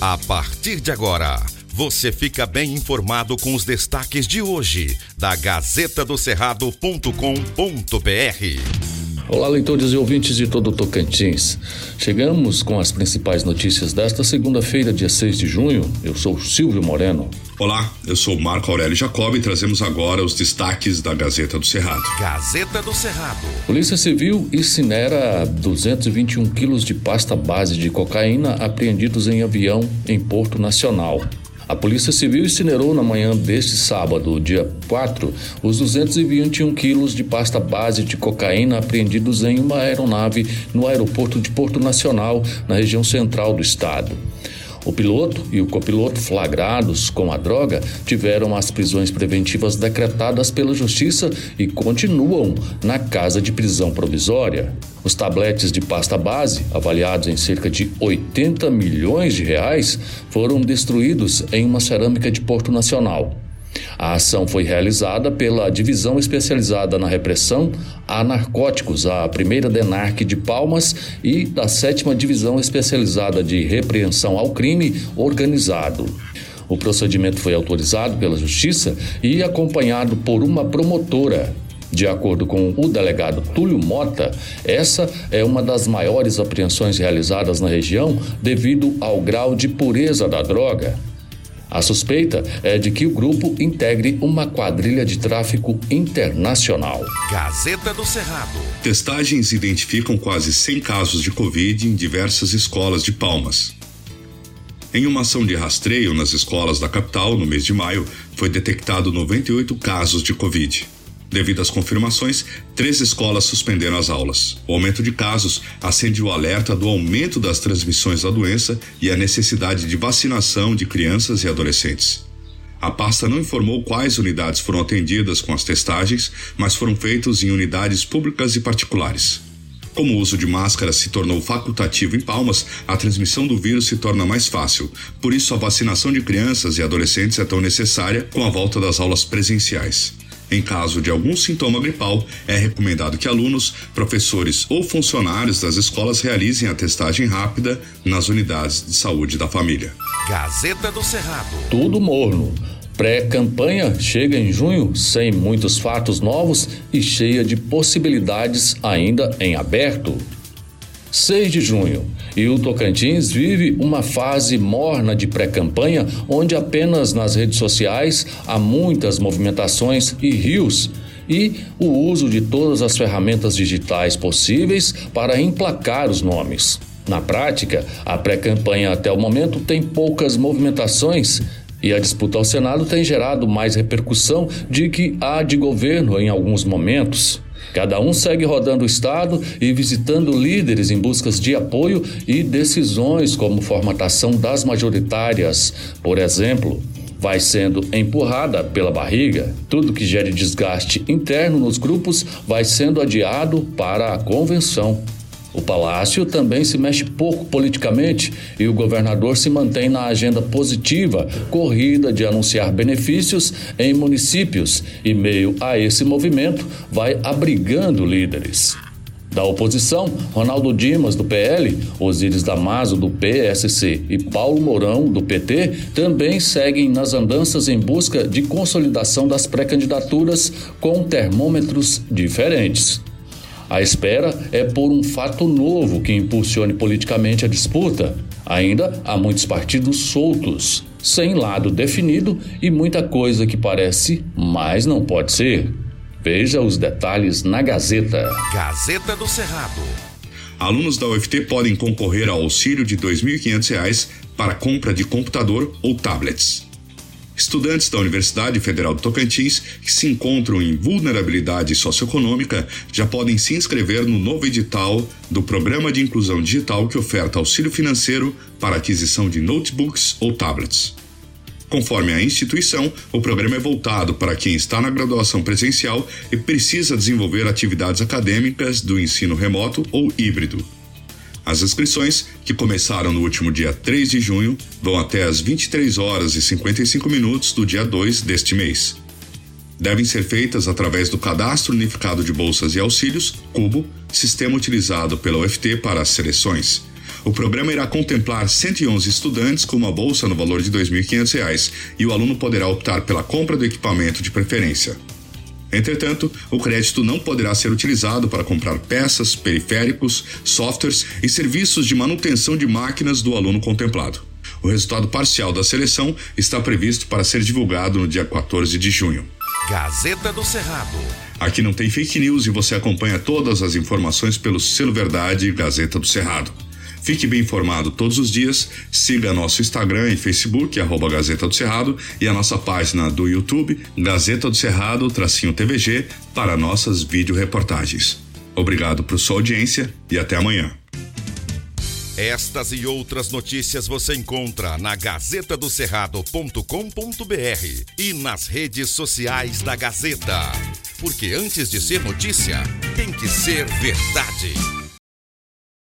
A partir de agora, você fica bem informado com os destaques de hoje da Gazeta do Cerrado.com.br. Olá, leitores e ouvintes de todo o Tocantins. Chegamos com as principais notícias desta segunda-feira, dia 6 de junho. Eu sou Silvio Moreno. Olá, eu sou Marco Aurélio Jacob e trazemos agora os destaques da Gazeta do Cerrado. Gazeta do Cerrado. Polícia Civil incinera 221 quilos de pasta base de cocaína apreendidos em avião em Porto Nacional. A Polícia Civil incinerou na manhã deste sábado, dia 4, os 221 quilos de pasta base de cocaína apreendidos em uma aeronave no aeroporto de Porto Nacional, na região central do estado. O piloto e o copiloto flagrados com a droga tiveram as prisões preventivas decretadas pela Justiça e continuam na casa de prisão provisória. Os tabletes de pasta base, avaliados em cerca de 80 milhões de reais, foram destruídos em uma cerâmica de Porto Nacional. A ação foi realizada pela Divisão Especializada na Repressão a Narcóticos, a primeira DENARC de Palmas e da sétima Divisão Especializada de Repreensão ao Crime Organizado. O procedimento foi autorizado pela Justiça e acompanhado por uma promotora. De acordo com o delegado Túlio Mota, essa é uma das maiores apreensões realizadas na região devido ao grau de pureza da droga. A suspeita é de que o grupo integre uma quadrilha de tráfico internacional. Gazeta do Cerrado. Testagens identificam quase 100 casos de Covid em diversas escolas de Palmas. Em uma ação de rastreio nas escolas da capital, no mês de maio, foi detectado 98 casos de Covid. Devido às confirmações, três escolas suspenderam as aulas. O aumento de casos acende o alerta do aumento das transmissões da doença e a necessidade de vacinação de crianças e adolescentes. A pasta não informou quais unidades foram atendidas com as testagens, mas foram feitos em unidades públicas e particulares. Como o uso de máscara se tornou facultativo em Palmas, a transmissão do vírus se torna mais fácil. Por isso, a vacinação de crianças e adolescentes é tão necessária com a volta das aulas presenciais. Em caso de algum sintoma gripal, é recomendado que alunos, professores ou funcionários das escolas realizem a testagem rápida nas unidades de saúde da família. Gazeta do Cerrado. Tudo morno. Pré-campanha chega em junho sem muitos fatos novos e cheia de possibilidades ainda em aberto. 6 de junho. E o Tocantins vive uma fase morna de pré-campanha, onde apenas nas redes sociais há muitas movimentações e rios e o uso de todas as ferramentas digitais possíveis para emplacar os nomes. Na prática, a pré-campanha até o momento tem poucas movimentações e a disputa ao Senado tem gerado mais repercussão de que a de governo em alguns momentos. Cada um segue rodando o estado e visitando líderes em buscas de apoio e decisões como formatação das majoritárias, por exemplo. Vai sendo empurrada pela barriga. Tudo que gere desgaste interno nos grupos vai sendo adiado para a convenção. O Palácio também se mexe pouco politicamente e o governador se mantém na agenda positiva, corrida de anunciar benefícios em municípios, e meio a esse movimento vai abrigando líderes. Da oposição, Ronaldo Dimas, do PL, Osíris Damaso, do PSC e Paulo Mourão, do PT, também seguem nas andanças em busca de consolidação das pré-candidaturas com termômetros diferentes. A espera é por um fato novo que impulsione politicamente a disputa. Ainda há muitos partidos soltos, sem lado definido e muita coisa que parece, mas não pode ser. Veja os detalhes na Gazeta. Gazeta do Cerrado. Alunos da UFT podem concorrer ao auxílio de R$ 2.500 para compra de computador ou tablets. Estudantes da Universidade Federal do Tocantins que se encontram em vulnerabilidade socioeconômica já podem se inscrever no novo edital do Programa de Inclusão Digital que oferta auxílio financeiro para aquisição de notebooks ou tablets. Conforme a instituição, o programa é voltado para quem está na graduação presencial e precisa desenvolver atividades acadêmicas do ensino remoto ou híbrido. As inscrições, que começaram no último dia 3 de junho, vão até às 23 horas e 55 minutos do dia 2 deste mês. Devem ser feitas através do Cadastro Unificado de Bolsas e Auxílios, CUBO, sistema utilizado pela UFT para as seleções. O programa irá contemplar 111 estudantes com uma bolsa no valor de R$ 2.500 e o aluno poderá optar pela compra do equipamento de preferência. Entretanto, o crédito não poderá ser utilizado para comprar peças, periféricos, softwares e serviços de manutenção de máquinas do aluno contemplado. O resultado parcial da seleção está previsto para ser divulgado no dia 14 de junho. Gazeta do Cerrado. Aqui não tem fake news e você acompanha todas as informações pelo selo Verdade Gazeta do Cerrado. Fique bem informado todos os dias. Siga nosso Instagram e Facebook, arroba Gazeta do Cerrado, e a nossa página do YouTube, Gazeta do Cerrado, tracinho TVG, para nossas vídeo-reportagens. Obrigado por sua audiência e até amanhã. Estas e outras notícias você encontra na gazetadocerrado.com.br e nas redes sociais da Gazeta. Porque antes de ser notícia, tem que ser verdade.